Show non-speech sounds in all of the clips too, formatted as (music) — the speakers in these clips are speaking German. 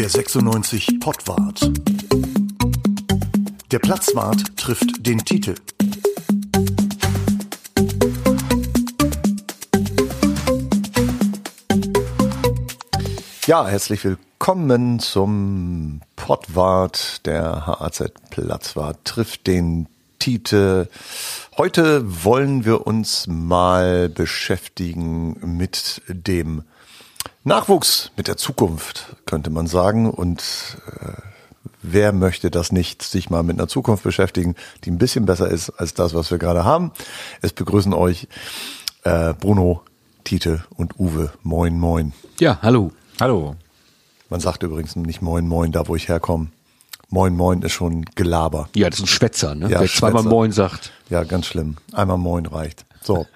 Der 96 Pottwart. Der Platzwart trifft den Titel. Ja, herzlich willkommen zum Pottwart. Der HAZ Platzwart trifft den Titel. Heute wollen wir uns mal beschäftigen mit dem Nachwuchs, mit der Zukunft, könnte man sagen. Und äh, wer möchte das nicht, sich mal mit einer Zukunft beschäftigen, die ein bisschen besser ist als das, was wir gerade haben. Es begrüßen euch äh, Bruno, Tite und Uwe. Moin, moin. Ja, hallo. Hallo. Man sagt übrigens nicht Moin, moin, da wo ich herkomme. Moin Moin ist schon Gelaber. Ja, das ist ein Schwätzer, ne? Ja, Wer zweimal Schwätzer. Moin sagt. Ja, ganz schlimm. Einmal Moin reicht. So,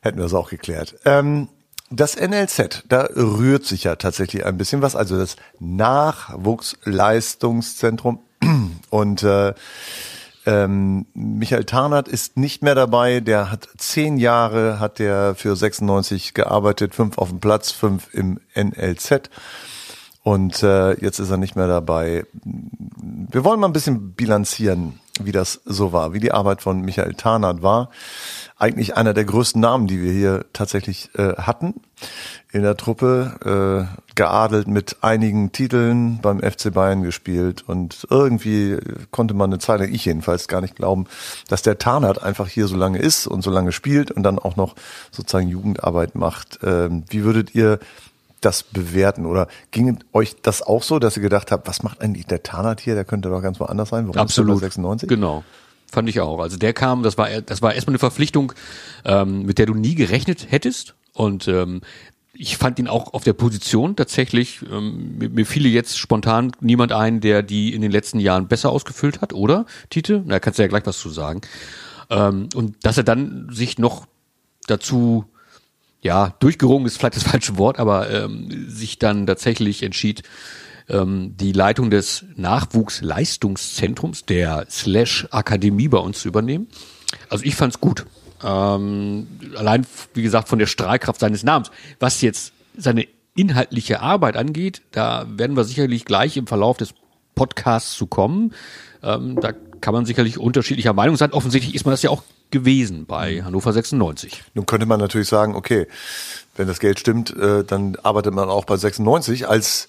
hätten wir das auch geklärt. Ähm, das NLZ, da rührt sich ja tatsächlich ein bisschen was, also das Nachwuchsleistungszentrum. (clears throat) Und äh, ähm, Michael Tarnath ist nicht mehr dabei. Der hat zehn Jahre, hat der für 96 gearbeitet, fünf auf dem Platz, fünf im NLZ. Und äh, jetzt ist er nicht mehr dabei. Wir wollen mal ein bisschen bilanzieren, wie das so war, wie die Arbeit von Michael Tarnath war. Eigentlich einer der größten Namen, die wir hier tatsächlich äh, hatten in der Truppe, äh, geadelt mit einigen Titeln beim FC Bayern gespielt und irgendwie konnte man eine Zeit ich jedenfalls, gar nicht glauben, dass der Tarnath einfach hier so lange ist und so lange spielt und dann auch noch sozusagen Jugendarbeit macht. Ähm, wie würdet ihr das bewerten? Oder ging euch das auch so, dass ihr gedacht habt, was macht eigentlich der Tarnath hier? Der könnte doch ganz woanders sein. Warum ist der Absolut. bei 96? Genau. Fand ich auch. Also der kam, das war, das war erstmal eine Verpflichtung, ähm, mit der du nie gerechnet hättest. Und ähm, ich fand ihn auch auf der Position tatsächlich, ähm, mir, fiele jetzt spontan niemand ein, der die in den letzten Jahren besser ausgefüllt hat, oder, Tite? Na, kannst du ja gleich was zu sagen. Ähm, und dass er dann sich noch dazu ja, durchgerungen ist vielleicht das (laughs) falsche Wort, aber ähm, sich dann tatsächlich entschied, ähm, die Leitung des Nachwuchsleistungszentrums, der Slash Akademie bei uns zu übernehmen. Also ich fand's gut. Ähm, allein, wie gesagt, von der Strahlkraft seines Namens. Was jetzt seine inhaltliche Arbeit angeht, da werden wir sicherlich gleich im Verlauf des Podcasts zu kommen. Ähm, da kann man sicherlich unterschiedlicher Meinung sein. Offensichtlich ist man das ja auch gewesen bei Hannover 96. Nun könnte man natürlich sagen, okay, wenn das Geld stimmt, äh, dann arbeitet man auch bei 96 als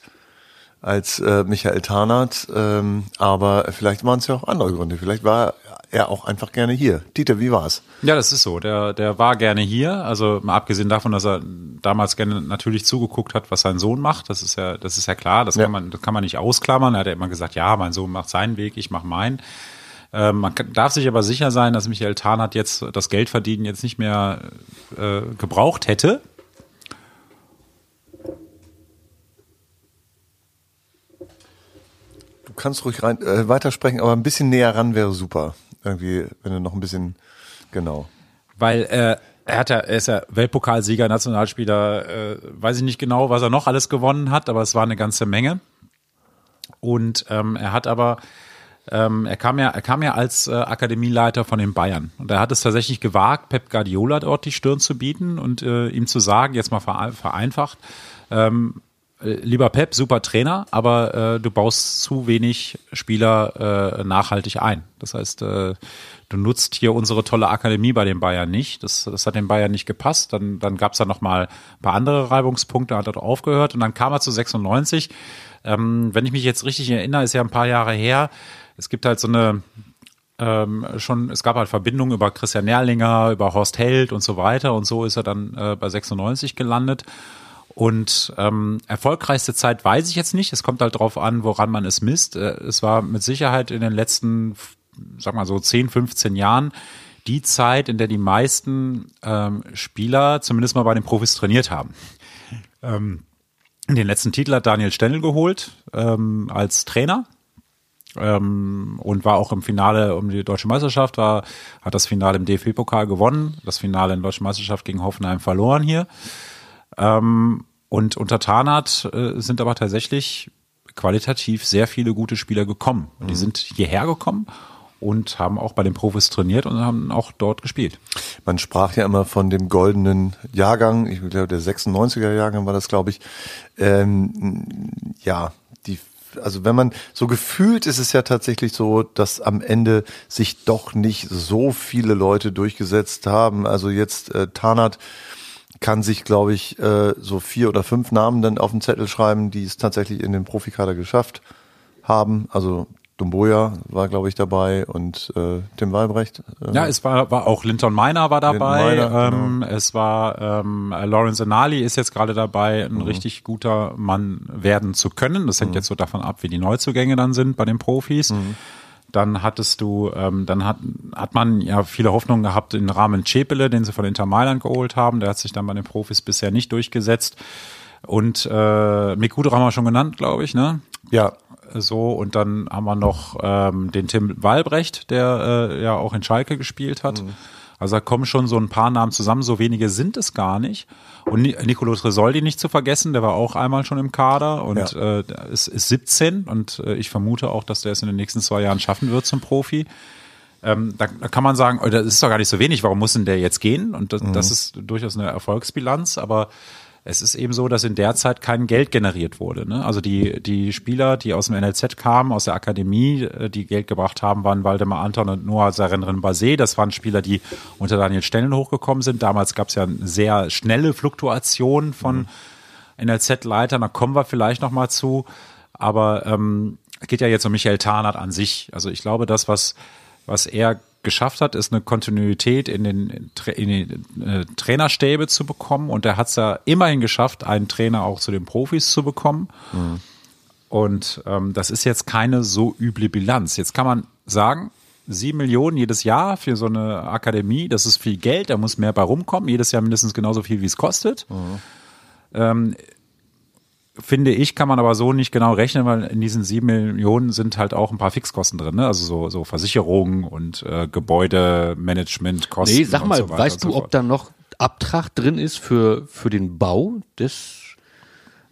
als äh, Michael Tarnath, ähm, aber vielleicht waren es ja auch andere Gründe. Vielleicht war er auch einfach gerne hier. Dieter, wie war's? Ja, das ist so. Der, der war gerne hier. Also mal abgesehen davon, dass er damals gerne natürlich zugeguckt hat, was sein Sohn macht. Das ist ja, das ist ja klar. Das Ja. kann man, das kann man nicht ausklammern. Er hat ja immer gesagt, ja, mein Sohn macht seinen Weg, ich mache meinen. Ähm, man kann, darf sich aber sicher sein, dass Michael Tarnath jetzt das Geldverdienen jetzt nicht mehr äh, gebraucht hätte. Du kannst ruhig rein äh, weitersprechen, aber ein bisschen näher ran wäre super. Irgendwie, wenn du noch ein bisschen genau. weil äh, er hat ja, er ist ja Weltpokalsieger, Nationalspieler, äh, weiß ich nicht genau, was er noch alles gewonnen hat, aber es war eine ganze Menge. Und ähm, er hat aber, ähm, er kam ja, er kam ja als äh, Akademieleiter von den Bayern und er hat es tatsächlich gewagt, Pep Guardiola dort die Stirn zu bieten und äh, ihm zu sagen, jetzt mal vere- vereinfacht, ähm, äh, lieber Pep, super Trainer, aber äh, du baust zu wenig Spieler äh, nachhaltig ein. Das heißt, äh, du nutzt hier unsere tolle Akademie bei den Bayern nicht. Das, das hat den Bayern nicht gepasst. Dann, dann gab es da noch mal ein paar andere Reibungspunkte, hat er aufgehört und dann kam er zu 96. Ähm, wenn ich mich jetzt richtig erinnere, ist ja ein paar Jahre her. Es gibt halt so eine ähm, schon, es gab halt Verbindungen über Christian Nerlinger, über Horst Held und so weiter und so ist er dann äh, bei 96 gelandet. Und ähm, erfolgreichste Zeit weiß ich jetzt nicht. Es kommt halt drauf an, woran man es misst. Äh, es war mit Sicherheit in den letzten, sag mal so 10, 15 Jahren die Zeit, in der die meisten ähm, Spieler zumindest mal bei den Profis trainiert haben. Ähm, den letzten Titel hat Daniel Stendel geholt ähm, als Trainer ähm, und war auch im Finale um die deutsche Meisterschaft, war, hat das Finale im DFB-Pokal gewonnen, das Finale in der deutschen Meisterschaft gegen Hoffenheim verloren hier. Ähm, und unter Tarnath äh, sind aber tatsächlich qualitativ sehr viele gute Spieler gekommen. Und die sind hierher gekommen und haben auch bei den Profis trainiert und haben auch dort gespielt. Man sprach ja immer von dem goldenen Jahrgang, ich glaube der 96er Jahrgang war das, glaube ich. Ähm, ja, also wenn man so gefühlt ist es ja tatsächlich so, dass am Ende sich doch nicht so viele Leute durchgesetzt haben. Also jetzt äh, Tarnat kann sich, glaube ich, äh, so vier oder fünf Namen dann auf den Zettel schreiben, die es tatsächlich in den Profikader geschafft haben. Also Dumboya war, glaube ich, dabei und äh, Tim Walbrecht. Äh, Ja, es war, war auch Linton Miner war dabei. Miner, ähm, Es war ähm, Lawrence Anali ist jetzt gerade dabei, ein richtig guter Mann werden zu können. Das hängt jetzt so davon ab, wie die Neuzugänge dann sind bei den Profis. Dann hattest du, ähm, dann hat, hat man ja viele Hoffnungen gehabt im Rahmen Cepele, den sie von Inter Mailand geholt haben. Der hat sich dann bei den Profis bisher nicht durchgesetzt. Und äh, Mikudra haben wir schon genannt, glaube ich, ne? ja, so und dann haben wir noch ähm, den Tim Walbrecht, der äh, ja auch in Schalke gespielt hat. Also da kommen schon so ein paar Namen zusammen, so wenige sind es gar nicht. Und Ni Nicolo Tresoldi nicht zu vergessen, der war auch einmal schon im Kader und Ja. äh, ist, ist 17 und äh, ich vermute auch, dass der es in den nächsten zwei Jahren schaffen wird zum Profi. Ähm, da, da kann man sagen, oh, das ist doch gar nicht so wenig, warum muss denn der jetzt gehen? Und das, das ist durchaus eine Erfolgsbilanz, aber es ist eben so, dass in der Zeit kein Geld generiert wurde. Ne? Also die, die Spieler, die aus dem NLZ kamen, aus der Akademie, äh, die Geld gebracht haben, waren Waldemar Anton und Noah Sarenren Basé. Das waren Spieler, die unter Daniel Stellen hochgekommen sind. Damals gab es ja eine sehr schnelle Fluktuation von NLZ-Leitern. Da kommen wir vielleicht noch mal zu. Aber ähm, es geht ja jetzt um Michael Tarnath an sich. Also ich glaube, das, was, was er geschafft hat, ist eine Kontinuität in den, in den äh, Trainerstäbe zu bekommen. Und er hat es ja immerhin geschafft, einen Trainer auch zu den Profis zu bekommen. Und ähm, das ist jetzt keine so üble Bilanz. Jetzt kann man sagen, sieben Millionen jedes Jahr für so eine Akademie, das ist viel Geld, da muss mehr bei rumkommen, jedes Jahr mindestens genauso viel, wie es kostet. Ähm, finde ich, kann man aber so nicht genau rechnen, weil in diesen sieben Millionen sind halt auch ein paar Fixkosten drin, ne? Also so, so Versicherungen und äh, Gebäudemanagement-Kosten. Nee, sag und mal, so weißt und so du, ob da noch Abtrag drin ist für, für den Bau des,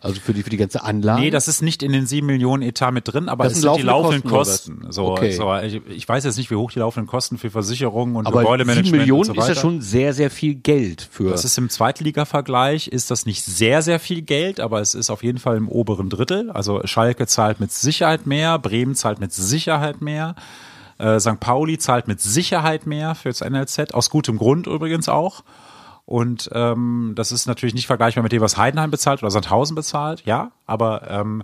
also für die, für die ganze Anlage? Nee, das ist nicht in den sieben Millionen Etat mit drin, aber Das es sind die laufenden laufende Kosten, Kosten. So, Okay. so ich, ich weiß jetzt nicht, wie hoch die laufenden Kosten für Versicherungen und aber Gebäudemanagement sieben Millionen und so ist ja schon sehr, sehr viel Geld für. Das ist im Zweitliga-Vergleich ist das nicht sehr, sehr viel Geld, aber es ist auf jeden Fall im oberen Drittel. Also Schalke zahlt mit Sicherheit mehr, Bremen zahlt mit Sicherheit mehr, äh, St. Pauli zahlt mit Sicherheit mehr fürs NLZ, aus gutem Grund übrigens auch. Und ähm, das ist natürlich nicht vergleichbar mit dem, was Heidenheim bezahlt oder Sandhausen bezahlt, ja, aber ähm,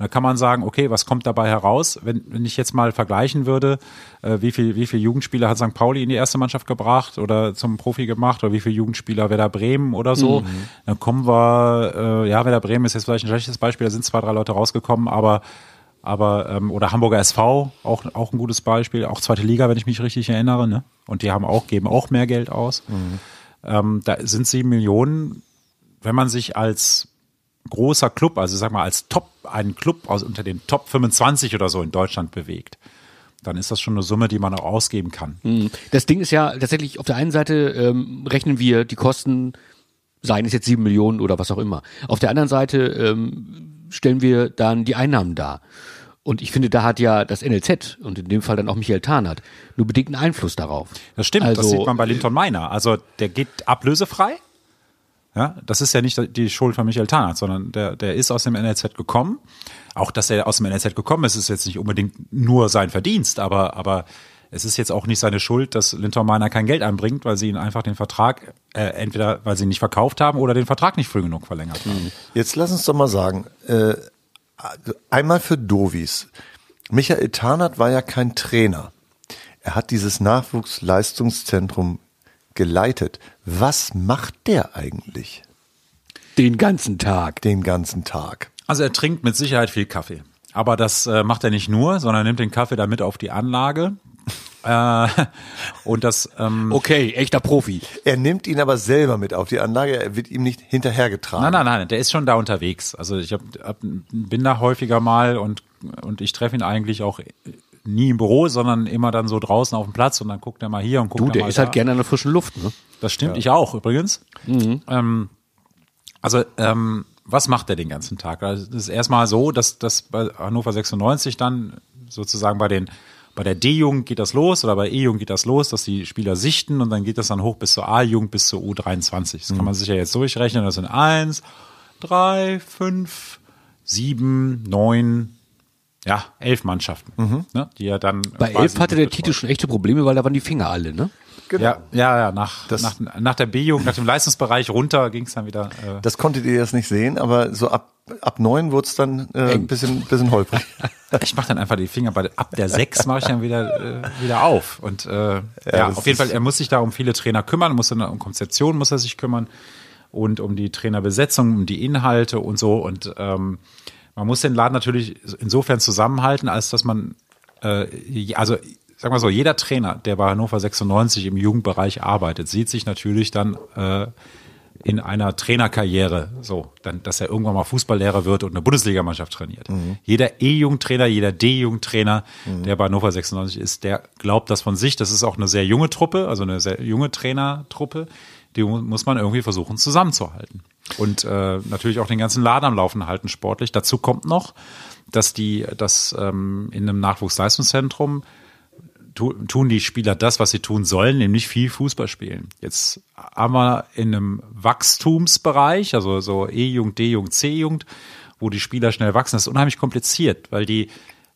da kann man sagen, okay, was kommt dabei heraus? Wenn, wenn ich jetzt mal vergleichen würde, äh, wie viel, wie viel Jugendspieler hat St. Pauli in die erste Mannschaft gebracht oder zum Profi gemacht oder wie viel Jugendspieler Werder Bremen oder so, dann kommen wir, äh, ja, Werder Bremen ist jetzt vielleicht ein schlechtes Beispiel, da sind zwei, drei Leute rausgekommen, aber aber ähm, oder Hamburger SV auch auch ein gutes Beispiel, auch zweite Liga, wenn ich mich richtig erinnere, ne? Und die haben auch geben auch mehr Geld aus. Ähm, da sind sieben Millionen, wenn man sich als großer Club, also sag mal als Top, einen Club aus unter den Top 25 oder so in Deutschland bewegt, dann ist das schon eine Summe, die man auch ausgeben kann. Das Ding ist ja tatsächlich, auf der einen Seite ähm, rechnen wir die Kosten, seien es jetzt sieben Millionen oder was auch immer. Auf der anderen Seite ähm, stellen wir dann die Einnahmen dar. Und ich finde, da hat ja das NLZ und in dem Fall dann auch Michael Tarnath nur bedingten Einfluss darauf. Das stimmt, das Also- sieht man bei Linton Meiner. Also der geht ablösefrei. Ja, das ist ja nicht die Schuld von Michael Tarnath, sondern der, der ist aus dem NLZ gekommen. Auch, dass er aus dem NLZ gekommen ist, ist jetzt nicht unbedingt nur sein Verdienst, aber, aber es ist jetzt auch nicht seine Schuld, dass Linton Meiner kein Geld einbringt, weil sie ihn einfach den Vertrag, äh, entweder weil sie ihn nicht verkauft haben oder den Vertrag nicht früh genug verlängert haben. Jetzt lass uns doch mal sagen, äh, einmal für Dovis. Michael Tarnath war ja kein Trainer. Er hat dieses Nachwuchsleistungszentrum geleitet. Was macht der eigentlich Den ganzen Tag. den ganzen Tag? Also er trinkt mit Sicherheit viel Kaffee. Aber das äh, macht er nicht nur, sondern nimmt den Kaffee dann mit auf die Anlage. Äh, (laughs) und das ähm, Okay, echter Profi. Er nimmt ihn aber selber mit auf die Anlage, er wird ihm nicht hinterhergetragen. Nein, nein, nein, der ist schon da unterwegs. Also ich hab, hab, bin da häufiger mal und, und ich treffe ihn eigentlich auch nie im Büro, sondern immer dann so draußen auf dem Platz und dann guckt er mal hier und guckt Du, er der mal ist da. halt gerne an der frischen Luft, ne? Das stimmt, ich auch übrigens. Ähm, also ähm, was macht er den ganzen Tag? Also, das ist erstmal so, dass das bei Hannover 96 dann sozusagen bei den bei der D-Jugend geht das los oder bei E-Jugend geht das los, dass die Spieler sichten und dann geht das dann hoch bis zur A-Jugend bis zur U23. Das kann man sich ja jetzt durchrechnen. Das sind eins, drei, fünf, sieben, neun, ja, elf Mannschaften, ne, die er dann Bei elf hatte der. Titel schon echte Probleme, weil da waren die Finger alle, ne? Genau. Ja, ja, ja nach, Das- nach, nach der B-Jugend, nach dem Leistungsbereich runter ging es dann wieder. Äh, Das konntet ihr jetzt nicht sehen, aber so ab, ab neun es dann äh, ein bisschen, bisschen holprig. (laughs) ich mache dann einfach die Finger bei ab der sechs mache ich dann wieder äh, wieder auf. Und äh, ja, das auf jeden Fall er muss sich da um viele Trainer kümmern, muss dann um Konzeption muss er sich kümmern und um die Trainerbesetzung, um die Inhalte und so. Und ähm, man muss den Laden natürlich insofern zusammenhalten, als dass man äh, also sag mal so, jeder Trainer, der bei Hannover 96 im Jugendbereich arbeitet, sieht sich natürlich dann äh, in einer Trainerkarriere so, dann, dass er irgendwann mal Fußballlehrer wird und eine Bundesligamannschaft trainiert. Jeder E-Jugendtrainer, jeder D-Jugendtrainer, der bei Hannover 96 ist, der glaubt das von sich. Das ist auch eine sehr junge Truppe, also eine sehr junge Trainertruppe. Die mu- muss man irgendwie versuchen zusammenzuhalten. Und äh, natürlich auch den ganzen Laden am Laufen halten sportlich. Dazu kommt noch, dass die, dass ähm, in einem Nachwuchsleistungszentrum tu- tun die Spieler das, was sie tun sollen, nämlich viel Fußball spielen. Jetzt haben wir in einem Wachstumsbereich, also so E-Jugend, D-Jugend, C-Jugend, wo die Spieler schnell wachsen. Das ist unheimlich kompliziert, weil die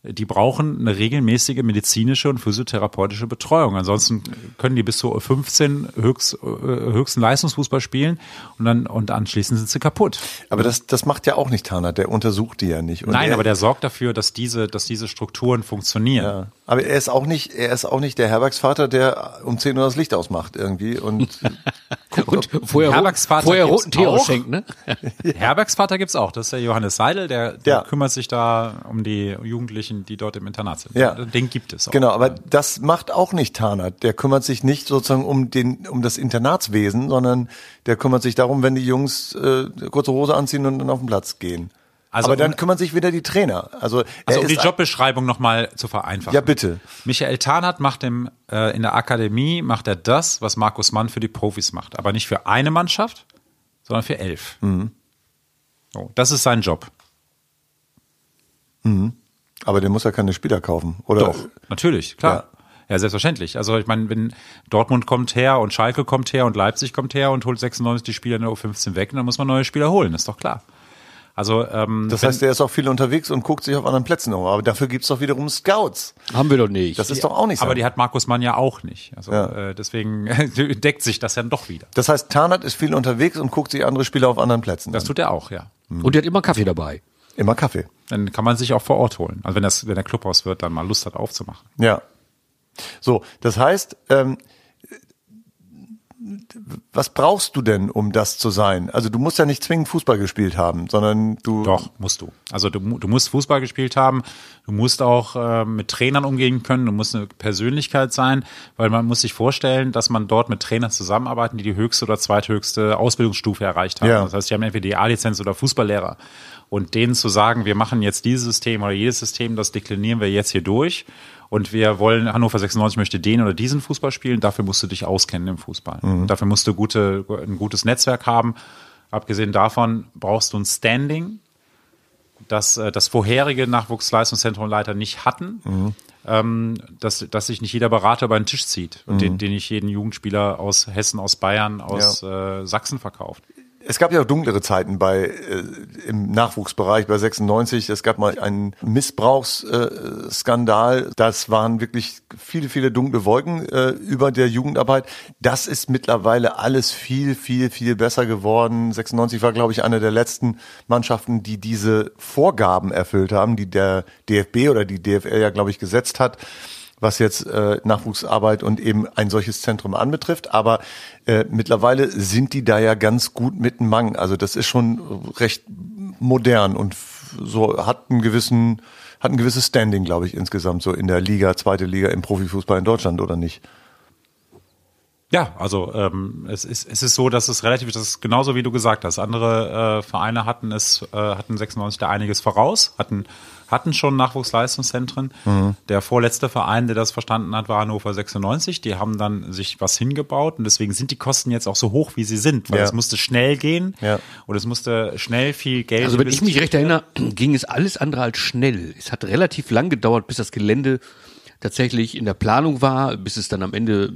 die brauchen eine regelmäßige medizinische und physiotherapeutische Betreuung. Ansonsten können die bis zu 15 höchst, äh, höchsten Leistungsfußball spielen und dann und anschließend sind sie kaputt. Aber das, das macht ja auch nicht Tana, der untersucht die ja nicht. Nein, er, aber der sorgt dafür, dass diese, dass diese Strukturen funktionieren. Ja. Aber er ist auch nicht, er ist auch nicht der Herbergsvater, der um 10 Uhr das Licht ausmacht irgendwie und (laughs) Und vorher, Herbergsvater vorher gibt's roten Tee auch. ausschenkt, ne? (laughs) Herbergsvater gibt's auch, das ist der Johannes Seidel, der, der Ja. kümmert sich da um die Jugendlichen, die dort im Internat sind. Ja. Den gibt es auch. Genau, aber das macht auch nicht Tana. Der kümmert sich nicht sozusagen um den, um das Internatswesen, sondern der kümmert sich darum, wenn die Jungs äh, kurze Hose anziehen und dann auf den Platz gehen. Also aber dann um- kümmern sich wieder die Trainer. Also, Also um die Jobbeschreibung nochmal zu vereinfachen. Ja, bitte. Michael Tarnath macht im, äh, in der Akademie macht er das, was Markus Mann für die Profis macht. Aber nicht für eine Mannschaft, sondern für elf. Mhm. So, das ist sein Job. Aber der muss ja keine Spieler kaufen, oder? Doch, natürlich, klar. Ja. selbstverständlich. Also ich meine, wenn Dortmund kommt her und Schalke kommt her und Leipzig kommt her und holt 96 die Spieler in der U15 weg, dann muss man neue Spieler holen, ist doch klar. Also ähm, Das heißt, der ist auch viel unterwegs und guckt sich auf anderen Plätzen um. Aber dafür gibt's doch wiederum Scouts. Haben wir doch nicht. Das ist doch auch nicht so. aber die hat Markus Mann ja auch nicht. Also Ja. äh, deswegen (laughs) deckt sich das dann doch wieder. das heißt, Tarnath ist viel unterwegs und guckt sich andere Spieler auf anderen Plätzen Das an. tut er auch, ja. Und der hat immer Kaffee dabei. Immer Kaffee. Dann kann man sich auch vor Ort holen. Also wenn das, wenn der Clubhaus wird, dann mal Lust hat aufzumachen. Ja. So, das heißt, ähm, was brauchst du denn, um das zu sein? Also du musst ja nicht zwingend Fußball gespielt haben, sondern du. Doch, musst du. Also du, du musst Fußball gespielt haben, du musst auch äh, mit Trainern umgehen können, du musst eine Persönlichkeit sein, weil man muss sich vorstellen, dass man dort mit Trainern zusammenarbeiten, die die höchste oder zweithöchste Ausbildungsstufe erreicht haben. Ja. Das heißt, die haben entweder die A-Lizenz oder Fußballlehrer. Und denen zu sagen, wir machen jetzt dieses System oder jedes System, das deklinieren wir jetzt hier durch. Und wir wollen, Hannover 96 möchte den oder diesen Fußball spielen, dafür musst du dich auskennen im Fußball. Dafür musst du gute, ein gutes Netzwerk haben. Abgesehen davon brauchst du ein Standing, das äh, das vorherige Nachwuchsleistungszentrum Leiter nicht hatten, ähm, dass, dass sich nicht jeder Berater über den Tisch zieht und den, den nicht jeden Jugendspieler aus Hessen, aus Bayern, aus äh, Sachsen verkauft. Es gab ja auch dunklere Zeiten bei äh, im Nachwuchsbereich bei 96. Es gab mal einen Missbrauchsskandal. Äh, das waren wirklich viele, viele dunkle Wolken äh, über der Jugendarbeit. Das ist mittlerweile alles viel, viel, viel besser geworden. 96 war, glaube ich, eine der letzten Mannschaften, die diese Vorgaben erfüllt haben, die der DFB oder die DFL ja, glaube ich, gesetzt hat was jetzt äh, Nachwuchsarbeit und eben ein solches Zentrum anbetrifft. Aber äh, mittlerweile sind die da ja ganz gut mit dem Mang. Also das ist schon recht modern und so hat einen gewissen hat ein gewisses Standing, glaube ich, insgesamt so in der Liga, zweite Liga im Profifußball in Deutschland oder nicht? Ja, also ähm, es, ist, es ist so, dass es relativ, das ist genauso wie du gesagt hast. Andere äh, Vereine hatten es, äh, hatten 96 da einiges voraus, hatten, hatten schon Nachwuchsleistungszentren. Der vorletzte Verein, der das verstanden hat, war Hannover 96. Die haben dann sich was hingebaut und deswegen sind die Kosten jetzt auch so hoch, wie sie sind, weil Ja. es musste schnell gehen Ja. und es musste schnell viel Geld. Also wenn ich mich recht erinnere, (clears throat) ging es alles andere als schnell. Es hat relativ lang gedauert, bis das Gelände tatsächlich in der Planung war, bis es dann am Ende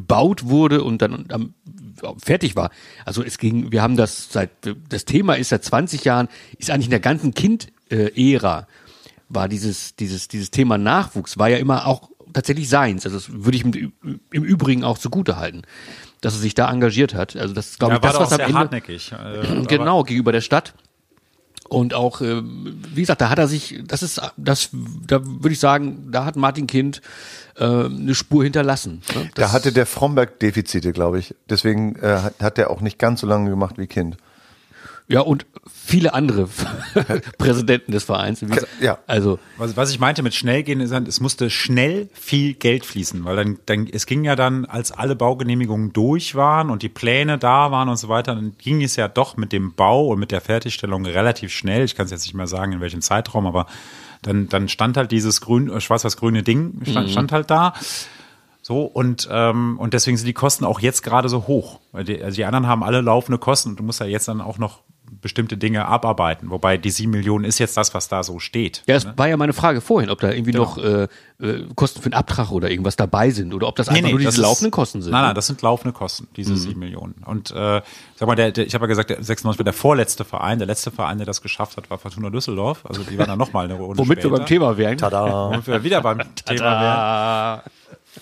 bebaut wurde und dann am, fertig war. Also es ging, wir haben das seit, das Thema ist seit 20 Jahren, ist eigentlich in der ganzen Kind-Ära war dieses, dieses, dieses Thema Nachwuchs war ja immer auch tatsächlich seins. Also das würde ich im, im Übrigen auch zugute halten, dass er sich da engagiert hat. Also das ist, glaube Ja, ich, das, was am sehr Ende hartnäckig. äh, (clears throat) genau gegenüber der Stadt. Und auch, äh, wie gesagt, da hat er sich, das ist, das, da würde ich sagen, da hat Martin Kind äh, eine Spur hinterlassen. Ne? Da hatte der Fromberg Defizite, glaube ich. Deswegen äh, hat, hat er auch nicht ganz so lange gemacht wie Kind. Ja, und viele andere (laughs) Präsidenten des Vereins. Ja. Also, Was, was ich meinte mit schnell gehen, ist, es musste schnell viel Geld fließen, weil dann, dann, es ging ja dann, als alle Baugenehmigungen durch waren und die Pläne da waren und so weiter, dann ging es ja doch mit dem Bau und mit der Fertigstellung relativ schnell. Ich kann es jetzt nicht mehr sagen, in welchem Zeitraum, aber dann, dann stand halt dieses grün, äh, schwarz-weiß-grüne Ding, stand, stand halt da. So, und, ähm, und deswegen sind die Kosten auch jetzt gerade so hoch. Weil die, also die anderen haben alle laufende Kosten und du musst ja jetzt dann auch noch bestimmte Dinge abarbeiten. Wobei die sieben Millionen ist jetzt das, was da so steht. ja, es war ja meine Frage vorhin, ob da irgendwie Genau. noch äh, äh, Kosten für den Abtrag oder irgendwas dabei sind oder ob das einfach nur das diese ist- laufenden Kosten sind. Nein, ne? nein, das sind laufende Kosten, diese sieben Millionen. Und äh, sag mal, der, der, ich habe ja gesagt, der 96 war der vorletzte Verein. Der letzte Verein, der das geschafft hat, war Fortuna Düsseldorf. Also die waren dann nochmal eine Runde (laughs) Womit später. wir beim Thema wären. Tada. Womit wir wieder beim (laughs) Thema wären.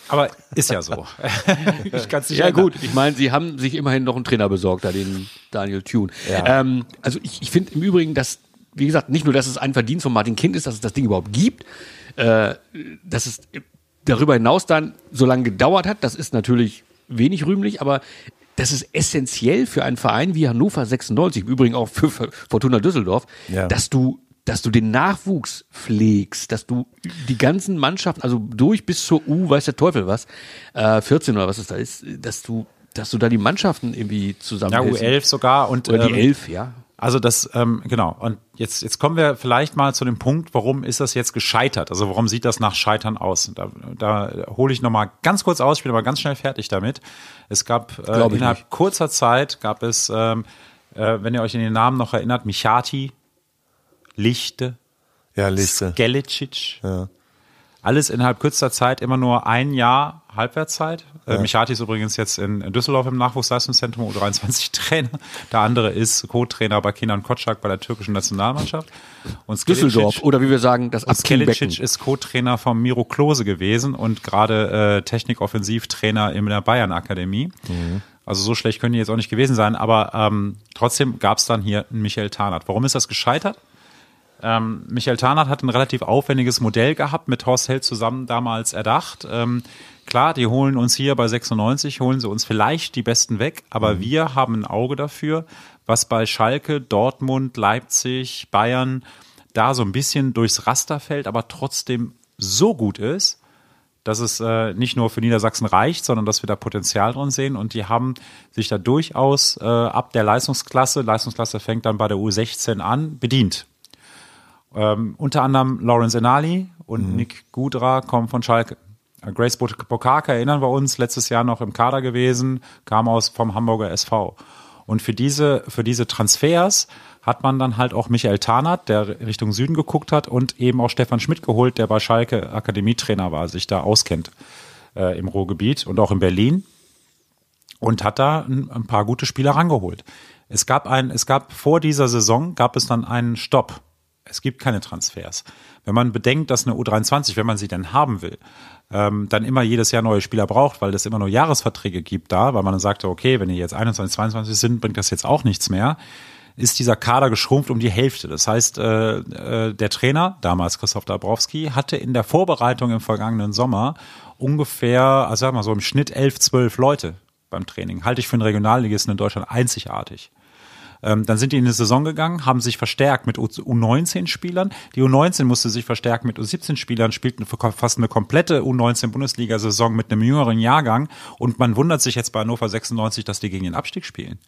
Aber ist ja so. (laughs) ich kann es nicht Ja ändern. gut, ich meine, sie haben sich immerhin noch einen Trainer besorgt, da den Daniel Thune. Ja. Ähm, also ich, ich finde im Übrigen, dass, wie gesagt, nicht nur, dass es ein Verdienst von Martin Kind ist, dass es das Ding überhaupt gibt, äh, dass es darüber hinaus dann so lange gedauert hat, das ist natürlich wenig rühmlich, aber das ist essentiell für einen Verein wie Hannover 96, im Übrigen auch für Fortuna Düsseldorf, Ja. dass du dass du den Nachwuchs pflegst, dass du die ganzen Mannschaften, also durch bis zur U, weiß der Teufel was, äh, 14 oder was es da ist, dass du, dass du da die Mannschaften irgendwie Ja, zusammenhältst. U11 sogar. Und, Oder die ähm, 11, ja. Also das, ähm, genau. Und jetzt, jetzt kommen wir vielleicht mal zu dem Punkt, warum ist das jetzt gescheitert? Also warum sieht das nach Scheitern aus? Da, da hole ich nochmal ganz kurz aus, ich bin aber ganz schnell fertig damit. Es gab äh, innerhalb nicht. kurzer Zeit gab es, ähm, äh, wenn ihr euch in den Namen noch erinnert, Michati, Lichte, Ja, Liste. Skelicic. Ja. Alles innerhalb kürzester Zeit, immer nur ein Jahr Halbwertszeit. Äh, Michati ist übrigens jetzt in Düsseldorf im Nachwuchsleistungszentrum U23-Trainer. (laughs) Der andere ist Co-Trainer bei Kinan Kotschak bei der türkischen Nationalmannschaft. Und Skelicic- Düsseldorf, oder wie wir sagen, das Skelicic ist Co-Trainer von Miro Klose gewesen und gerade äh, Technik-Offensiv-Trainer in der Bayern-Akademie. Also so schlecht können die jetzt auch nicht gewesen sein, aber ähm, trotzdem gab es dann hier einen Michael Tarnath. Warum ist das gescheitert? Ähm, Michael Tarnath hat ein relativ aufwendiges Modell gehabt, mit Horst Held zusammen damals erdacht. Ähm, klar, die holen uns hier bei 96, holen sie uns vielleicht die Besten weg, aber wir haben ein Auge dafür, was bei Schalke, Dortmund, Leipzig, Bayern da so ein bisschen durchs Raster fällt, aber trotzdem so gut ist, dass es äh, nicht nur für Niedersachsen reicht, sondern dass wir da Potenzial drin sehen. Und die haben sich da durchaus äh, ab der Leistungsklasse, Leistungsklasse fängt dann bei der U16 an, bedient. Ähm, unter anderem Lawrence Enali und Nick Gudra kommen von Schalke. Äh, Grace Bokaka erinnern wir uns, letztes Jahr noch im Kader gewesen, kam aus vom Hamburger SV. Und für diese, für diese Transfers hat man dann halt auch Michael Tarnath, der Richtung Süden geguckt hat, und eben auch Stefan Schmidt geholt, der bei Schalke Akademietrainer war, sich da auskennt äh, im Ruhrgebiet und auch in Berlin und hat da ein, ein paar gute Spieler rangeholt. Es gab ein, es gab vor dieser Saison gab es dann einen Stopp. Es gibt keine Transfers. Wenn man bedenkt, dass eine U23, wenn man sie denn haben will, ähm, dann immer jedes Jahr neue Spieler braucht, weil es immer nur Jahresverträge gibt da, weil man dann sagte, okay, wenn die jetzt 21, 22 sind, bringt das jetzt auch nichts mehr, ist dieser Kader geschrumpft um die Hälfte. Das heißt, äh, äh, der Trainer, damals Christoph Dabrowski, hatte in der Vorbereitung im vergangenen Sommer ungefähr, also sag mal so im Schnitt elf, zwölf Leute beim Training. Halte ich für einen Regionalligisten in Deutschland einzigartig. Ähm, dann sind die in die Saison gegangen, haben sich verstärkt mit U19-Spielern. Die U19 musste sich verstärken mit U17-Spielern, spielten fast eine komplette U19-Bundesliga-Saison mit einem jüngeren Jahrgang. Und man wundert sich jetzt bei Hannover 96, dass die gegen den Abstieg spielen.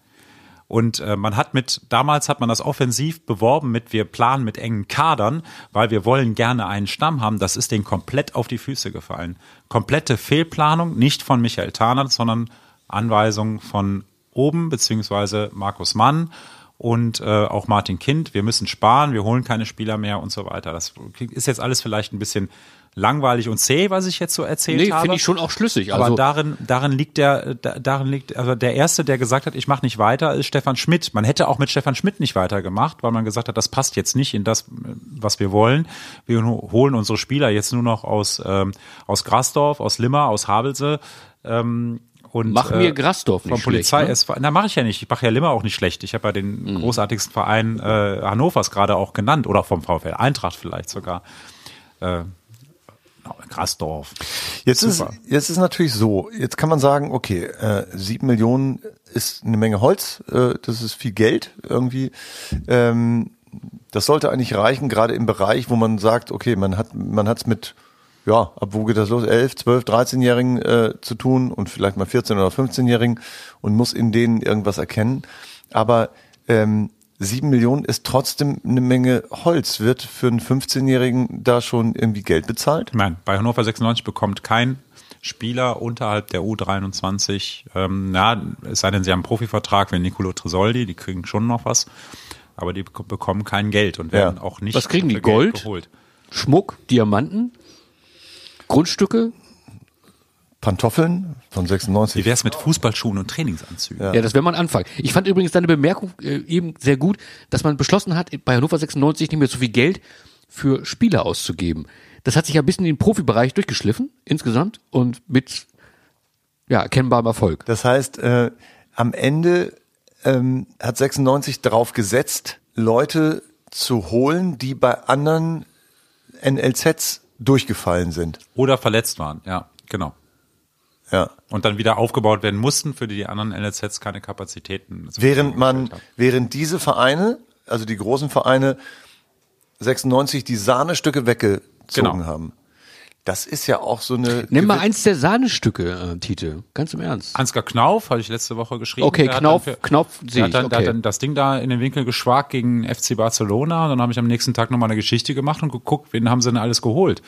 Und äh, man hat mit, damals hat man das offensiv beworben mit, wir planen mit engen Kadern, weil wir wollen gerne einen Stamm haben. Das ist denen komplett auf die Füße gefallen. Komplette Fehlplanung, nicht von Michael Tarnath, sondern Anweisung von oben, beziehungsweise Markus Mann und äh, auch Martin Kind, wir müssen sparen, wir holen keine Spieler mehr und so weiter. Das ist jetzt alles vielleicht ein bisschen langweilig und zäh, was ich jetzt so erzählt Nee, habe. finde ich schon auch schlüssig. Aber Also, darin, darin liegt der, da- darin liegt, also der erste, der gesagt hat, ich mache nicht weiter, ist Stefan Schmidt. Man hätte auch mit Stefan Schmidt nicht weitergemacht, weil man gesagt hat, das passt jetzt nicht in das, was wir wollen. Wir holen unsere Spieler jetzt nur noch aus ähm, aus Grasdorf, aus Limmer, aus Havelse. Ähm, und, Mach mir Grasdorf nicht vom Polizei schlecht, ne? SV. Na, mache ich ja nicht. Ich mache ja Limmer auch nicht schlecht. Ich habe ja den Mhm. großartigsten Verein äh, Hannovers gerade auch genannt oder vom VfL Eintracht vielleicht sogar. Äh, Grasdorf. Jetzt ist, Super. jetzt ist natürlich so, jetzt kann man sagen, okay, äh, sieben Millionen ist eine Menge Holz, äh, das ist viel Geld irgendwie. Ähm, das sollte eigentlich reichen, gerade im Bereich, wo man sagt, okay, man hat man hat's mit, ja, ab wo geht das los? 11, 12, 13-Jährigen äh, zu tun und vielleicht mal 14 oder 15-Jährigen und muss in denen irgendwas erkennen. Aber ähm, sieben Millionen ist trotzdem eine Menge Holz. Wird für einen 15-Jährigen da schon irgendwie Geld bezahlt? Meine, bei Hannover 96 bekommt kein Spieler unterhalb der U23, ähm, na, es sei denn, sie haben einen Profivertrag wie Nicolo Tresoldi, die kriegen schon noch was, aber die bek- bekommen kein Geld und werden Ja. auch nicht Was kriegen die? Gold? geholt. Schmuck, Diamanten, Grundstücke. Pantoffeln von 96. Wie wär's mit Fußballschuhen und Trainingsanzügen? Ja, das wäre mal ein Anfang. Ich fand übrigens deine Bemerkung äh, eben sehr gut, dass man beschlossen hat, bei Hannover 96 nicht mehr so viel Geld für Spieler auszugeben. Das hat sich ja ein bisschen in den Profibereich durchgeschliffen, insgesamt, und mit ja, erkennbarem Erfolg. Das heißt, äh, am Ende ähm, hat 96 darauf gesetzt, Leute zu holen, die bei anderen NLZs durchgefallen sind. Oder verletzt waren, ja, genau. Ja. Und dann wieder aufgebaut werden mussten, für die die anderen NLZs keine Kapazitäten. Während man, während diese Vereine, also die großen Vereine, 96 die Sahnestücke weggezogen Genau. haben. Das ist ja auch so eine. Nimm mal eins der Sahnestücke, äh, Tite. Ganz im Ernst. Ansgar Knauf, habe ich letzte Woche geschrieben. Okay, der Knauf- dann für- Knauf der sehe hat ich, dann, Der okay. hat dann das Ding da in den Winkel geschwagt gegen FC Barcelona. Und dann habe ich am nächsten Tag nochmal eine Geschichte gemacht und geguckt, wen haben sie denn alles geholt.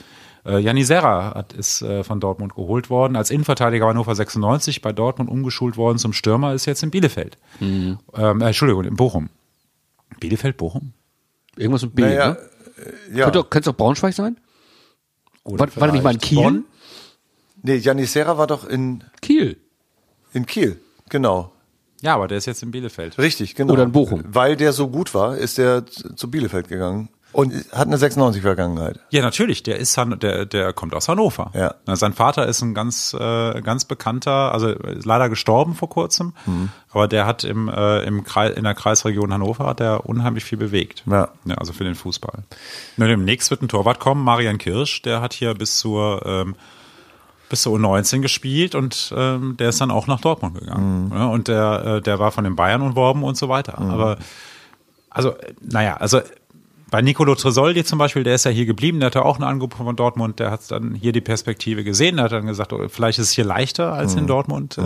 Äh, Janni Serra hat, ist äh, von Dortmund geholt worden. Als Innenverteidiger bei Hannover 96 bei Dortmund umgeschult worden zum Stürmer, ist jetzt in Bielefeld. Mhm. Ähm, äh, Entschuldigung, in Bochum. Bielefeld, Bochum? Irgendwas mit B, Naja, ne? ja. Könnte auch, könnte auch Braunschweig sein? Oder War, war der nicht mal in vielleicht Kiel? Bonn? Nee, Janis Serra war doch in, Kiel. in Kiel. Genau. Ja, aber der ist jetzt in Bielefeld. Richtig, genau. Oder in Bochum. Weil der so gut war, ist der zu Bielefeld gegangen. Und hat eine 96-Vergangenheit. Ja, natürlich. Der ist Han der der kommt aus Hannover. Ja. Na, Sein Vater ist ein ganz äh, ganz bekannter, also ist leider gestorben vor kurzem, Mhm. aber der hat im äh, im Kreis, in der Kreisregion Hannover hat er unheimlich viel bewegt. Ja. also für den Fußball. Nur demnächst wird ein Torwart kommen, Marian Kirsch, der hat hier bis zur ähm, bis zur U19 gespielt und ähm, der ist dann auch nach Dortmund gegangen. Mhm. Ja, und der, äh, der war von den Bayern umworben und so weiter. Aber also, naja, also bei Nicolo Tresoldi zum Beispiel, der ist ja hier geblieben, der hatte auch ein Angebot von Dortmund, der hat dann hier die Perspektive gesehen, der hat dann gesagt, oh, vielleicht ist es hier leichter als Mhm. in Dortmund. Äh,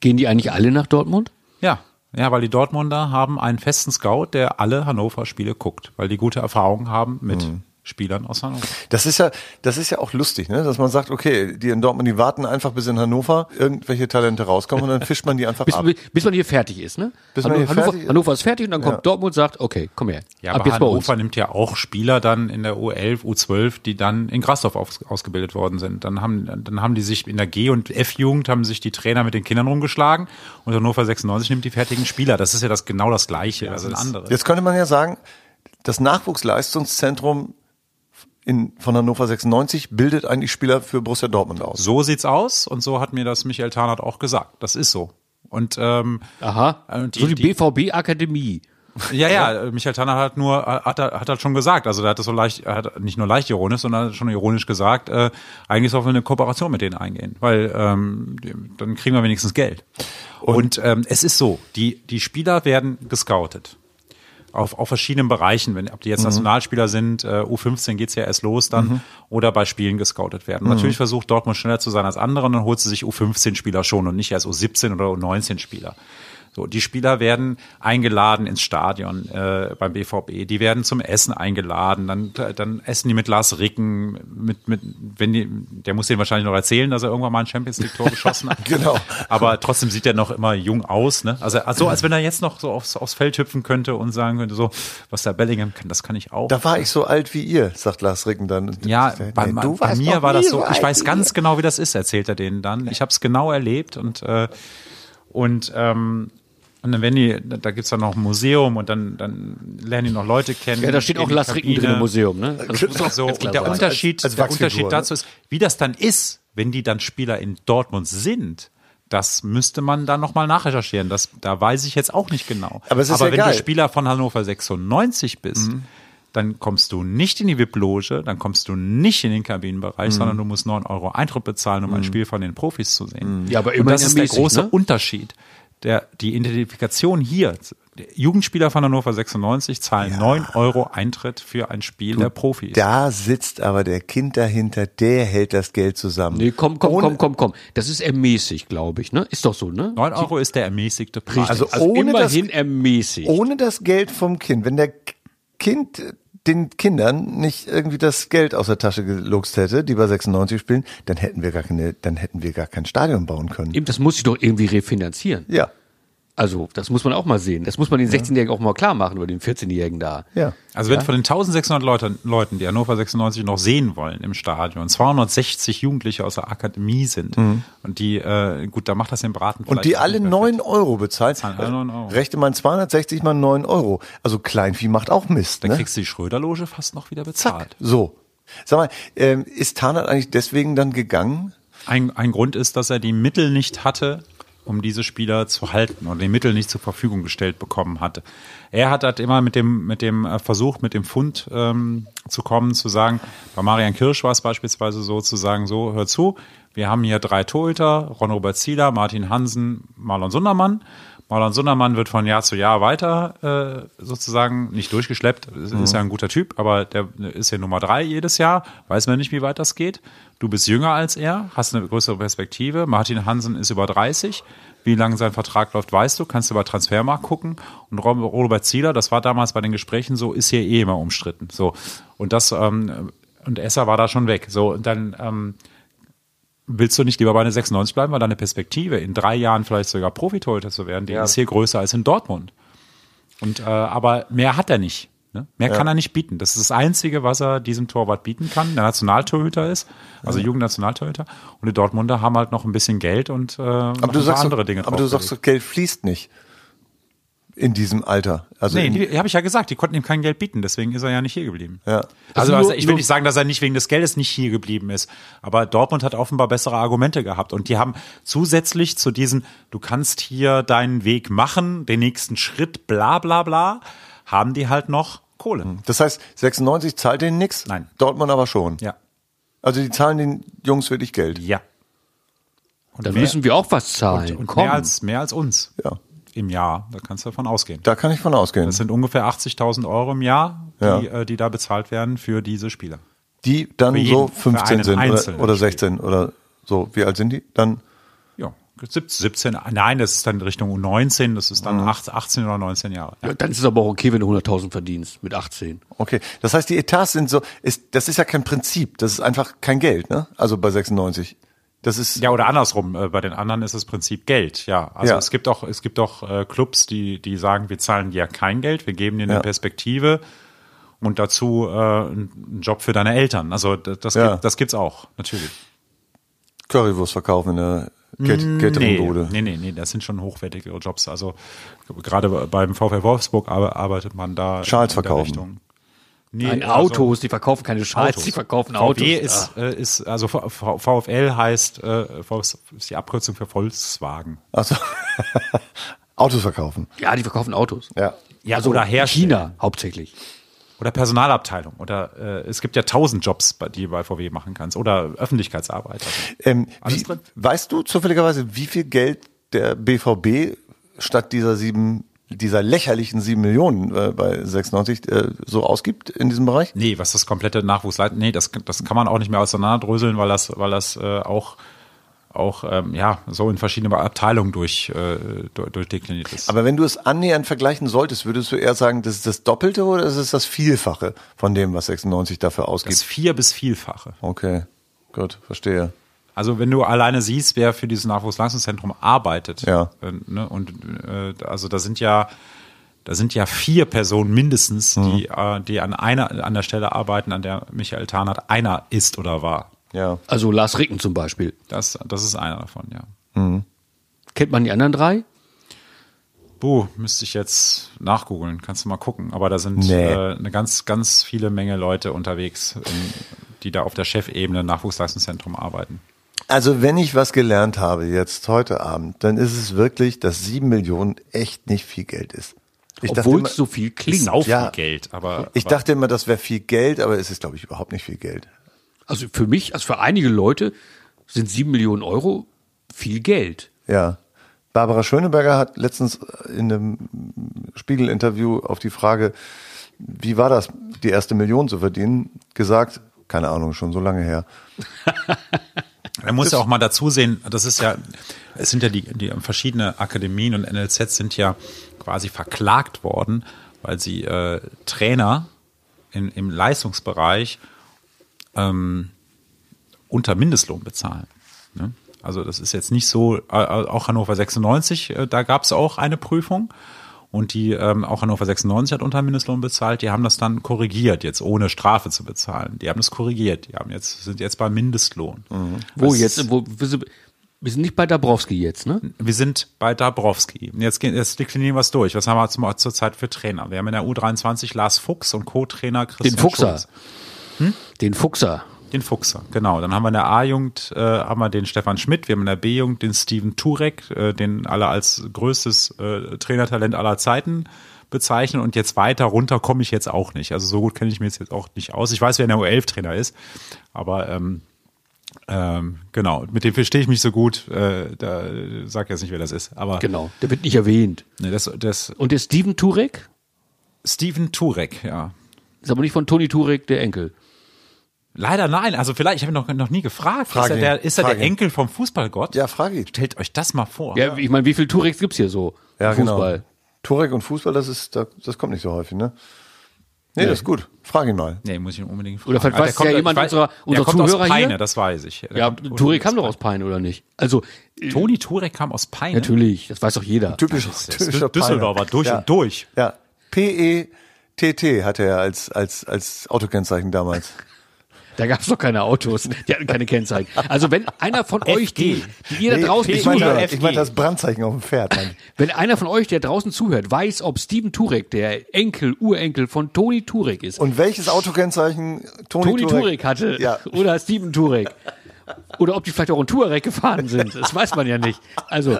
Gehen die eigentlich alle nach Dortmund? ja. Ja, weil die Dortmunder haben einen festen Scout, der alle Hannover-Spiele guckt, weil die gute Erfahrungen haben mit Mhm. Spielern aus Hannover. Das ist ja, das ist ja auch lustig, ne? dass man sagt, okay, die in Dortmund, die warten einfach bis in Hannover irgendwelche Talente rauskommen und dann fischt man die einfach Bis, ab. bis man hier fertig ist, ne? Bis man hier Hannover, fertig ist. Hannover ist fertig und dann kommt Ja. Dortmund und sagt, okay, komm her. Ja, Ab aber jetzt bei uns. Hannover nimmt ja auch Spieler dann in der U11, U12, die dann in Grasdorf aus, ausgebildet worden sind. Dann haben, dann haben die sich in der G- und F-Jugend haben sich die Trainer mit den Kindern rumgeschlagen und Hannover 96 nimmt die fertigen Spieler. Das ist ja das genau das Gleiche. das sind andere. Jetzt könnte man ja sagen, das Nachwuchsleistungszentrum in, von Hannover 96 bildet eigentlich Spieler für Borussia Dortmund aus. So sieht's aus und so hat mir das Michael Tarnert auch gesagt. Das ist so. Und ähm, Aha. Und die- so die, die- BVB-Akademie. Ja, ja, Michael Tanner hat nur, hat er, hat er schon gesagt, also der hat das so leicht, er hat nicht nur leicht ironisch, sondern schon ironisch gesagt, äh, eigentlich sollten wir eine Kooperation mit denen eingehen, weil ähm, dann kriegen wir wenigstens Geld. Und, ähm, es ist so, die, die Spieler werden gescoutet. Auf, auf verschiedenen Bereichen, wenn ob die jetzt Nationalspieler sind, äh, U15 geht's ja erst los dann, oder bei Spielen gescoutet werden. Natürlich versucht Dortmund schneller zu sein als andere und dann holt sie sich U15-Spieler schon und nicht erst U17 oder U19-Spieler. So, die Spieler werden eingeladen ins Stadion äh, beim BVB, die werden zum Essen eingeladen, dann, dann essen die mit Lars Ricken, mit, mit, wenn die, der muss denen wahrscheinlich noch erzählen, dass er irgendwann mal ein Champions League Tor geschossen hat. (laughs) Genau. Aber trotzdem sieht er noch immer jung aus, ne? Also, also als wenn er jetzt noch so aufs, aufs Feld hüpfen könnte und sagen könnte, so, was der Bellingham kann, das kann ich auch. Da war ich so alt wie ihr, sagt Lars Ricken dann. Ja, Nee, bei, bei mir war das so. Ich weiß ganz genau, wie das ist, erzählt er denen dann. Ich habe es genau erlebt und äh, und ähm, und dann werden die, da gibt's dann noch ein Museum und dann, dann lernen die noch Leute kennen. Ja, da steht auch die Lars Ricken Kabine. drin im Museum, ne? (laughs) Also das muss auch So, und der sein. Unterschied, als der Wachsfigur, Unterschied dazu ist, wie das dann ist, wenn die dann Spieler in Dortmund sind. Das müsste man dann nochmal nachrecherchieren. Das, da weiß ich jetzt auch nicht genau. Aber es ist ja wenn geil. du Spieler von Hannover 96 bist, Mhm. dann kommst du nicht in die VIP-Loge, dann kommst du nicht in den Mhm. Kabinenbereich, sondern du musst 9 Euro Eintritt bezahlen, um ein Spiel von den Profis zu sehen. Ja, aber Und immerhin das ist der große ne? Unterschied. Der, die Identifikation hier, Jugendspieler von Hannover 96 zahlen 9 Euro Eintritt für ein Spiel der Profis. Da sitzt aber der Kind dahinter, der hält das Geld zusammen. Nee, komm, komm, Ohne- komm, komm, komm. Das ist ermäßigt, glaube ich, ne? Ist doch so, ne? 9 Euro ist der ermäßigte Preis. Also Also ohne das- ermäßigt. Ohne das Geld vom Kind. Wenn der Kind den Kindern nicht irgendwie das Geld aus der Tasche geluchst hätte, die bei 96 spielen, dann hätten wir gar keine, dann hätten wir gar kein Stadion bauen können. Eben, das muss ich doch irgendwie refinanzieren. Ja, Also, das muss man auch mal sehen. Das muss man den 16-Jährigen auch mal klar machen oder den 14-Jährigen da. ja. Also wenn von den 1600 Leuten, Leuten, die Hannover 96 noch sehen wollen im Stadion, 260 Jugendliche aus der Akademie sind und die, äh, gut, da macht das den Braten Mhm. Und die alle nicht neun Euro bezahlen. Zahlen alle 9 Euro. Rechte man 260 mal 9 Euro. Also Kleinvieh macht auch Mist. Dann Ne? kriegst du die Schröder-Loge fast noch wieder Zack. bezahlt. So. Sag mal, ähm, ist Tarnert eigentlich deswegen dann gegangen? Ein, ein Grund ist, dass er die Mittel nicht hatte, um diese Spieler zu halten und die Mittel nicht zur Verfügung gestellt bekommen hatte. Er hat halt immer mit dem, mit dem äh, Versuch, mit dem Fund ähm, zu kommen, zu sagen, bei Marian Kirsch war es beispielsweise so, zu sagen, so, hör zu, wir haben hier drei Torhüter, Ron-Robert Zieler, Martin Hansen, Marlon Sundermann. Marlon Sundermann wird von Jahr zu Jahr weiter äh, sozusagen nicht durchgeschleppt. Ist, ist ja ein guter Typ, aber der ist ja Nummer drei jedes Jahr. Weiß man nicht, wie weit das geht. Du bist jünger als er, hast eine größere Perspektive. Martin Hansen ist über 30. Wie lange sein Vertrag läuft, weißt du. Kannst du bei Transfermarkt gucken. Und Rob- Robert Zieler, das war damals bei den Gesprächen so, ist hier eh immer umstritten. So und das ähm, und Esser war da schon weg. So und dann ähm, willst du nicht lieber bei einer 96 bleiben, weil deine Perspektive in drei Jahren vielleicht sogar Profitorhüter zu werden, die ist hier größer als in Dortmund. Und äh, aber mehr hat er nicht. Ne? Mehr kann er nicht bieten. Das ist das Einzige, was er diesem Torwart bieten kann. Der Nationaltorhüter ist, also Jugendnationaltorhüter. Und die Dortmunder haben halt noch ein bisschen Geld und äh, Aber du ein sagst, andere Dinge aber du sagst, Geld fließt nicht. In diesem Alter. Also Nee, habe ich ja gesagt, die konnten ihm kein Geld bieten, deswegen ist er ja nicht hier geblieben. ja. Also, Also nur- ich will nicht sagen, dass er nicht wegen des Geldes nicht hier geblieben ist, aber Dortmund hat offenbar bessere Argumente gehabt und die haben zusätzlich zu diesen, du kannst hier deinen Weg machen, den nächsten Schritt, bla bla bla, haben die halt noch Kohle. Das heißt, 96 zahlt denen nix? Nein. Dortmund aber schon. Ja. Also die zahlen den Jungs wirklich Geld. Ja. Und Dann mehr, müssen wir auch was zahlen. und Komm. mehr als mehr als uns Ja. Im Jahr. Da kannst du davon ausgehen. Da kann ich von ausgehen. Das sind ungefähr 80.000 Euro im Jahr, die, Ja. äh, die da bezahlt werden für diese Spieler. die dann so jeden- für 15 einen sind oder, oder Spieler. 16 oder so. Wie alt sind die? Dann Ja, 17, nein, das ist dann Richtung U19, das ist dann Mhm. 18, 18 oder 19 Jahre. Ja. Ja, dann ist es aber auch okay, wenn du 100.000 verdienst mit 18. Okay, das heißt, die Etats sind so, ist, das ist ja kein Prinzip, das ist einfach kein Geld, ne? Also bei 96. Das ist, Ja, oder andersrum, äh, bei den anderen ist das Prinzip Geld, ja. Also Ja. es gibt auch, es gibt auch äh, Clubs, die, die sagen, wir zahlen dir kein Geld, wir geben dir eine Ja. Perspektive und dazu äh, einen Job für deine Eltern. Also das, Ja. gibt, das gibt's auch, natürlich. Currywurst verkaufen in der Catering-Bude. nee, nee, nee, das sind schon hochwertigere Jobs. Also gerade beim VfL Wolfsburg ar- arbeitet man da Schals in der verkaufen. Richtung. Nee, Ein also- Autos, die verkaufen keine Schals, Autos. die verkaufen Autos. VW ist, äh, ist also V- V- VfL heißt äh, V- ist die Abkürzung für Volkswagen. Also (laughs) Autos verkaufen. ja, die verkaufen Autos. Ja. Ja, Also oder in Hersteller. China hauptsächlich. Oder Personalabteilung. Oder äh, es gibt ja tausend Jobs, bei- die du bei VW machen kannst. Oder Öffentlichkeitsarbeit. Also, Ähm, wie, weißt du zufälligerweise, wie viel Geld der BVB statt dieser sieben, dieser lächerlichen sieben Millionen äh, bei 96 äh, so ausgibt in diesem Bereich? nee, was das komplette Nachwuchs leitet, nee, das, das kann man auch nicht mehr auseinanderdröseln, weil das, weil das äh, auch auch ähm, ja so in verschiedene Abteilungen durch, äh, durch, durchdekliniert ist. Aber wenn du es annähernd vergleichen solltest, würdest du eher sagen, das ist das Doppelte oder ist es das Vielfache von dem, was 96 dafür ausgibt? das vier bis vielfache. okay, gut, verstehe. Also wenn du alleine siehst, wer für dieses Nachwuchsleistungszentrum arbeitet, Ja. äh, ne, und äh, also da sind ja da sind ja vier Personen mindestens, die, äh, die an einer an der Stelle arbeiten, an der Michael Tarnert einer ist oder war. Ja. Also Lars Ricken zum Beispiel. Das, das ist einer davon, ja. Kennt man die anderen drei? Buh, müsste ich jetzt nachgoogeln, kannst du mal gucken. Aber da sind Nee. äh, eine ganz, ganz viele Menge Leute unterwegs, ähm, die da auf der Chefebene im Nachwuchsleistungszentrum arbeiten. Also wenn ich was gelernt habe jetzt heute Abend, dann ist es wirklich, dass sieben Millionen echt nicht viel Geld ist. Ich dachte Obwohl immer, es so viel Ist klingt. sau viel ja. Geld, aber ich aber, dachte immer, das wäre viel Geld, aber es ist, glaube ich, überhaupt nicht viel Geld. Also für mich, also für einige Leute sind sieben Millionen Euro viel Geld. Ja. Barbara Schöneberger hat letztens in einem Spiegel-Interview auf die Frage, wie war das, die erste Million zu verdienen, gesagt, keine Ahnung, schon so lange her. (laughs) Man muss ja auch mal dazu sehen, das ist ja, es sind ja die, die verschiedene Akademien und NLZ sind ja quasi verklagt worden, weil sie äh, Trainer in, im Leistungsbereich ähm, unter Mindestlohn bezahlen. Ne? Also das ist jetzt nicht so, äh, auch Hannover 96, äh, da gab es auch eine Prüfung und die ähm, auch Hannover 96 hat unter Mindestlohn bezahlt, die haben das dann korrigiert, jetzt ohne Strafe zu bezahlen. Die haben das korrigiert, die haben jetzt, sind jetzt bei Mindestlohn. Wo Das- jetzt, wo, wir sind- nicht bei Dabrowski jetzt, ne? Wir sind bei Dabrowski. Und Jetzt, jetzt deklinieren wir es durch. Was haben wir zum, zurzeit für Trainer? Wir haben in der U23 Lars Fuchs und Co-Trainer Christian Den Fuchser. Schulz. Den Fuchser. Den Fuchser, genau. Dann haben wir in der A-Jugend äh, haben wir den Stefan Schmidt, wir haben in der B-Jugend den Steven Turek, äh, den alle als größtes äh, Trainertalent aller Zeiten bezeichnen. Und jetzt weiter runter komme ich jetzt auch nicht. Also so gut kenne ich mir jetzt, jetzt auch nicht aus. Ich weiß, wer in der U11-Trainer ist, aber ähm, ähm, genau, mit dem verstehe ich mich so gut. Äh, da sag jetzt nicht, wer das ist. Aber Genau. Der wird nicht erwähnt. nee, das, das Und der Steven Turek? Steven Turek, ja. Ist aber nicht von Toni Turek, der Enkel. Leider nein. Also vielleicht, ich habe noch, noch nie gefragt. Frag ist er ihn. der, ist er der ihn. Enkel vom Fußballgott? Ja, frage ich. Stellt euch das mal vor. Ja, ich meine, wie viele Tureks gibt's hier so? Ja, im Fußball. genau. Turek und Fußball, das ist, das, das kommt nicht so häufig, ne? Nee, das ist gut. Frag ihn mal. Nee, muss ich ihn unbedingt fragen. Oder vielleicht weiß ja jemand weiß- unserer- unserer kommt Zuhörer aus hier? Peine, das weiß ich. Der Ja, Turek kam doch aus Peine, oder nicht? Also, Toni Turek kam aus Peine. natürlich, das weiß doch jeder. Typisch, ist typischer Düsseldorfer, durch ja. und durch. Ja. P-E-T-T hatte er als, als, als Autokennzeichen damals. (laughs) Da gab's doch keine Autos, die hatten keine Kennzeichen. Also wenn einer von euch, die, die ihr da draußen ich zuhört, meine, ich meine das Brandzeichen auf dem Pferd. Mann. wenn einer von euch, der draußen zuhört, weiß, ob Steven Turek der Enkel, Urenkel von Toni Turek ist, Und welches Autokennzeichen Toni, Toni Turek hatte Ja. oder Steven Turek. Oder ob die vielleicht auch in Touareg gefahren sind. Das weiß man ja nicht. Also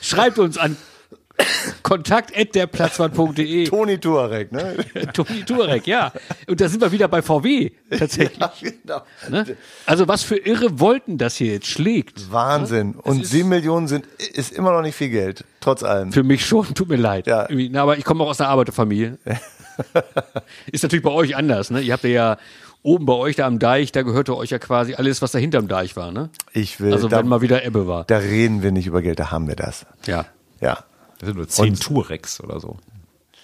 schreibt uns an (laughs) kontakt.derplatzwart.de Toni Tuareg, ne? (laughs) Toni Turek, ja. Und da sind wir wieder bei VW tatsächlich. Ja, genau. Ne? Also was für irre Wolken das hier jetzt schlägt. Wahnsinn. Und ist- sieben Millionen sind, ist immer noch nicht viel Geld. Trotz allem. Für mich schon, tut mir leid. Ja. Na, aber ich komme auch aus einer Arbeiterfamilie. (laughs) Ist natürlich bei euch anders, ne? Ihr habt ja oben bei euch da am Deich, da gehörte euch ja quasi alles, was da hinterm Deich war, ne? Ich will, Also da, wenn mal wieder Ebbe war. da reden wir nicht über Geld, da haben wir das. Ja. Ja. Das sind nur zehn Und- Tureks oder so.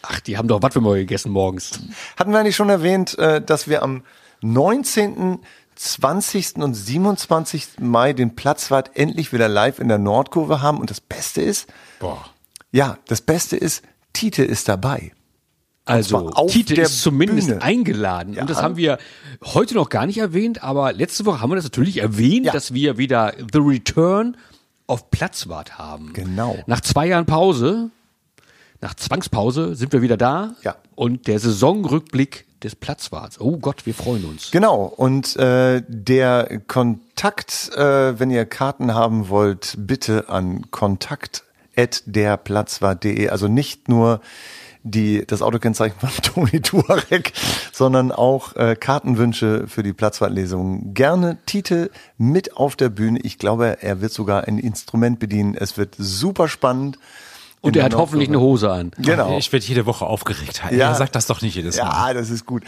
Ach, die haben doch was mal gegessen morgens. Hatten wir eigentlich schon erwähnt, äh, dass wir am 19., 20. und 27. Mai den Platzwart endlich wieder live in der Nordkurve haben. Und das Beste ist, Boah. ja, das Beste ist, Tite ist dabei. Also, Tite ist zumindest Bühne. eingeladen. Ja. Und das haben wir heute noch gar nicht erwähnt, aber letzte Woche haben wir das natürlich erwähnt, Ja. dass wir wieder The Return of Platzwart haben. Genau. Nach zwei Jahren Pause, nach Zwangspause, sind wir wieder da. Ja. Und der Saisonrückblick des Platzwarts. Oh Gott, wir freuen uns. Genau, und äh, der Kontakt, äh, wenn ihr Karten haben wollt, bitte an kontakt.derplatzwart.de. Also nicht nur die, das Autokennzeichen von (laughs) Toni Tuareg, sondern auch äh, Kartenwünsche für die Platzwartlesung. Gerne Tite mit auf der Bühne. Ich glaube, er wird sogar ein Instrument bedienen. Es wird super spannend. Und er hat hoffentlich eine Hose an. Genau. Ich werde jede Woche aufgeregt. Ja. Ja. Sag das doch nicht jedes Mal. Ja, das ist gut.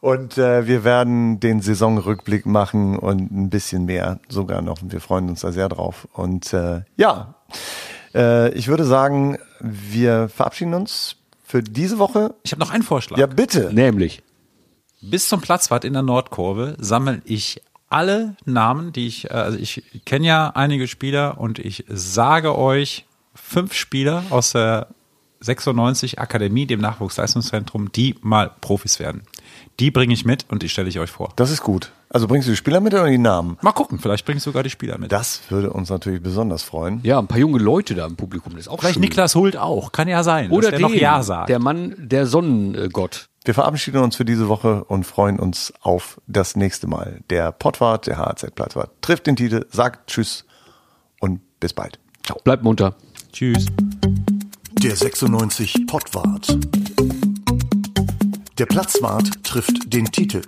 Und äh, wir werden den Saisonrückblick machen und ein bisschen mehr sogar noch. Und wir freuen uns da sehr drauf. Und äh, ja, äh, ich würde sagen, wir verabschieden uns für diese Woche. Ich habe noch einen Vorschlag. Ja, bitte. Nämlich. Bis zum Platzwart in der Nordkurve sammle ich alle Namen, die ich, äh, also ich kenne ja einige Spieler und ich sage euch fünf Spieler aus der 96 Akademie, dem Nachwuchsleistungszentrum, die mal Profis werden. Die bringe ich mit und die stelle ich euch vor. Das ist gut. Also bringst du die Spieler mit oder die Namen? Mal gucken, vielleicht bringe ich sogar die Spieler mit. Das würde uns natürlich besonders freuen. Ja, ein paar junge Leute da im Publikum. Das ist auch Vielleicht schön. Niklas Hult auch, kann ja sein, Oder dass der noch den, Ja sagt. der Mann, der Sonnengott. Wir verabschieden uns für diese Woche und freuen uns auf das nächste Mal. Der Pottwart, der HZ Plattwart, trifft den Titel, sagt Tschüss und bis bald. Ciao. Bleibt munter. Tschüss. Der 96 Pottwart. Der Platzwart trifft den Titel.